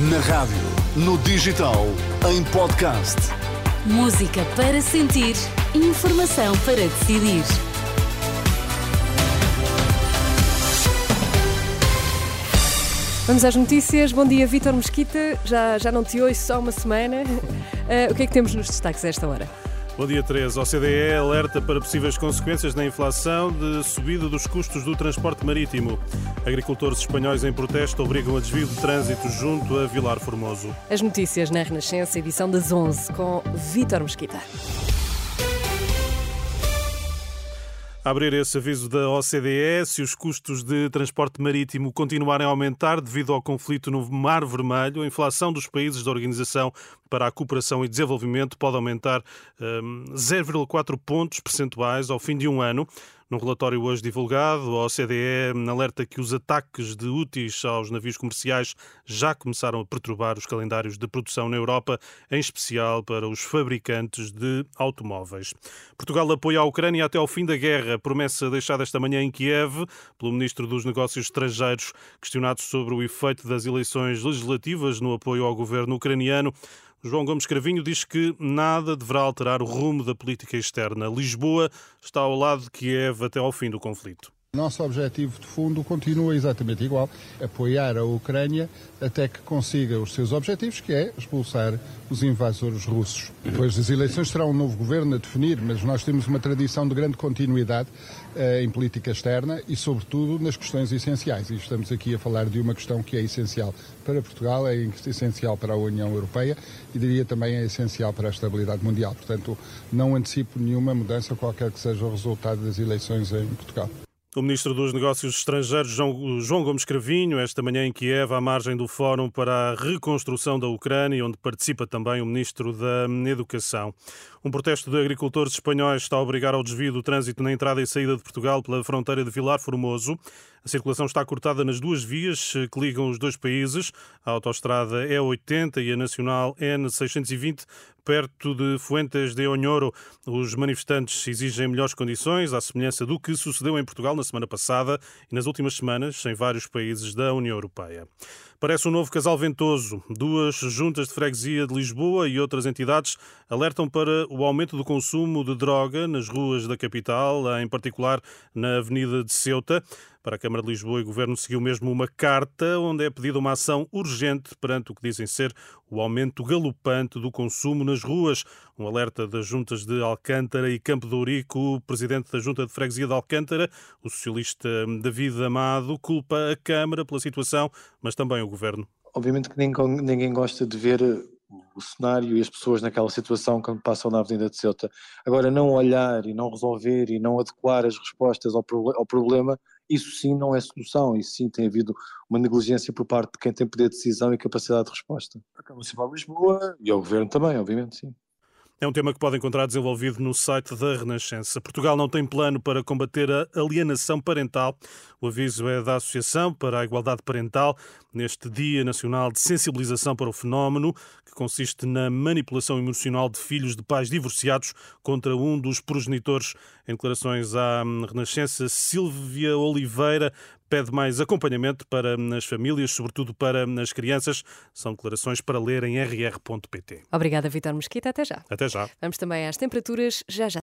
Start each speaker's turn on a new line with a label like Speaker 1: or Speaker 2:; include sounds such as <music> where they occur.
Speaker 1: Na rádio, no digital, em podcast.
Speaker 2: Música para sentir, informação para decidir.
Speaker 3: Vamos às notícias. Bom dia, Vítor Mesquita. Já, já não te ouço há uma semana. Uh, <laughs> o que é que temos nos destaques a esta hora?
Speaker 4: Bom dia, Teresa. O CDE alerta para possíveis consequências da inflação de subida dos custos do transporte marítimo. Agricultores espanhóis em protesto obrigam a desvio de trânsito junto a Vilar Formoso.
Speaker 3: As notícias na Renascença, edição das 11, com Vítor Mesquita.
Speaker 4: Abrir esse aviso da OCDE, se os custos de transporte marítimo continuarem a aumentar devido ao conflito no Mar Vermelho, a inflação dos países da Organização para a Cooperação e Desenvolvimento pode aumentar um, 0,4 pontos percentuais ao fim de um ano. Num relatório hoje divulgado, a OCDE alerta que os ataques de úteis aos navios comerciais já começaram a perturbar os calendários de produção na Europa, em especial para os fabricantes de automóveis. Portugal apoia a Ucrânia até ao fim da guerra, promessa deixada esta manhã em Kiev pelo ministro dos Negócios Estrangeiros, questionado sobre o efeito das eleições legislativas no apoio ao governo ucraniano. João Gomes Cravinho diz que nada deverá alterar o rumo da política externa. Lisboa está ao lado de Kiev até ao fim do conflito.
Speaker 5: Nosso objetivo de fundo continua exatamente igual: apoiar a Ucrânia até que consiga os seus objetivos, que é expulsar os invasores russos. Depois das eleições será um novo governo a definir, mas nós temos uma tradição de grande continuidade uh, em política externa e, sobretudo, nas questões essenciais. E estamos aqui a falar de uma questão que é essencial para Portugal, é essencial para a União Europeia e diria também é essencial para a estabilidade mundial. Portanto, não antecipo nenhuma mudança, qualquer que seja o resultado das eleições em Portugal.
Speaker 4: O ministro dos Negócios Estrangeiros, João Gomes Cravinho, esta manhã em Kiev, à margem do Fórum para a Reconstrução da Ucrânia, onde participa também o ministro da Educação. Um protesto de agricultores espanhóis está a obrigar ao desvio do trânsito na entrada e saída de Portugal pela fronteira de Vilar Formoso. A circulação está cortada nas duas vias eh, que ligam os dois países, a autoestrada E80 e a nacional N620, perto de Fuentes de Onhoro. Os manifestantes exigem melhores condições, à semelhança do que sucedeu em Portugal na semana passada e nas últimas semanas em vários países da União Europeia. Parece um novo casal ventoso. Duas juntas de freguesia de Lisboa e outras entidades alertam para o aumento do consumo de droga nas ruas da capital, em particular na Avenida de Ceuta. Para a Câmara de Lisboa, o Governo seguiu mesmo uma carta onde é pedida uma ação urgente perante o que dizem ser o aumento galopante do consumo nas ruas. Um alerta das juntas de Alcântara e Campo de Ourico. O presidente da Junta de Freguesia de Alcântara, o socialista David Amado, culpa a Câmara pela situação, mas também o Governo.
Speaker 6: Obviamente que ninguém gosta de ver o cenário e as pessoas naquela situação quando passam na Avenida de Ceuta. Agora, não olhar e não resolver e não adequar as respostas ao, ao problema isso sim não é solução, isso sim tem havido uma negligência por parte de quem tem poder de decisão e capacidade de resposta. A Câmara Municipal de Lisboa e ao Governo também, obviamente, sim.
Speaker 4: É um tema que pode encontrar desenvolvido no site da Renascença. Portugal não tem plano para combater a alienação parental. O aviso é da Associação para a Igualdade Parental, neste Dia Nacional de Sensibilização para o Fenómeno, que consiste na manipulação emocional de filhos de pais divorciados contra um dos progenitores. Em declarações à Renascença, Silvia Oliveira pede mais acompanhamento para as famílias, sobretudo para as crianças. São declarações para ler em rr.pt.
Speaker 3: Obrigada, Vitor Mesquita. Até já.
Speaker 4: Até já.
Speaker 3: Vamos também às temperaturas já já.